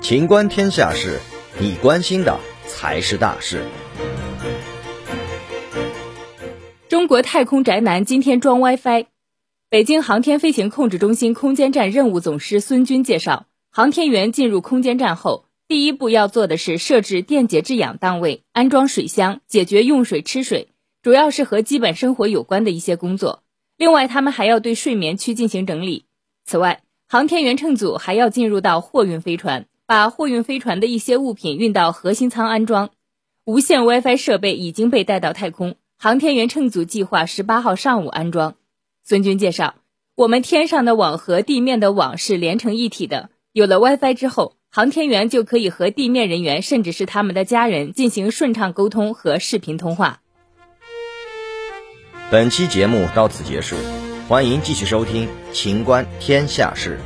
情观天下事，你关心的才是大事。中国太空宅男今天装 WiFi。北京航天飞行控制中心空间站任务总师孙军介绍，航天员进入空间站后，第一步要做的是设置电解质氧档位、安装水箱，解决用水吃水，主要是和基本生活有关的一些工作。另外，他们还要对睡眠区进行整理。此外，航天员乘组还要进入到货运飞船，把货运飞船的一些物品运到核心舱安装。无线 WiFi 设备已经被带到太空，航天员乘组计划十八号上午安装。孙军介绍，我们天上的网和地面的网是连成一体的。有了 WiFi 之后，航天员就可以和地面人员，甚至是他们的家人进行顺畅沟通和视频通话。本期节目到此结束，欢迎继续收听《秦观天下事》。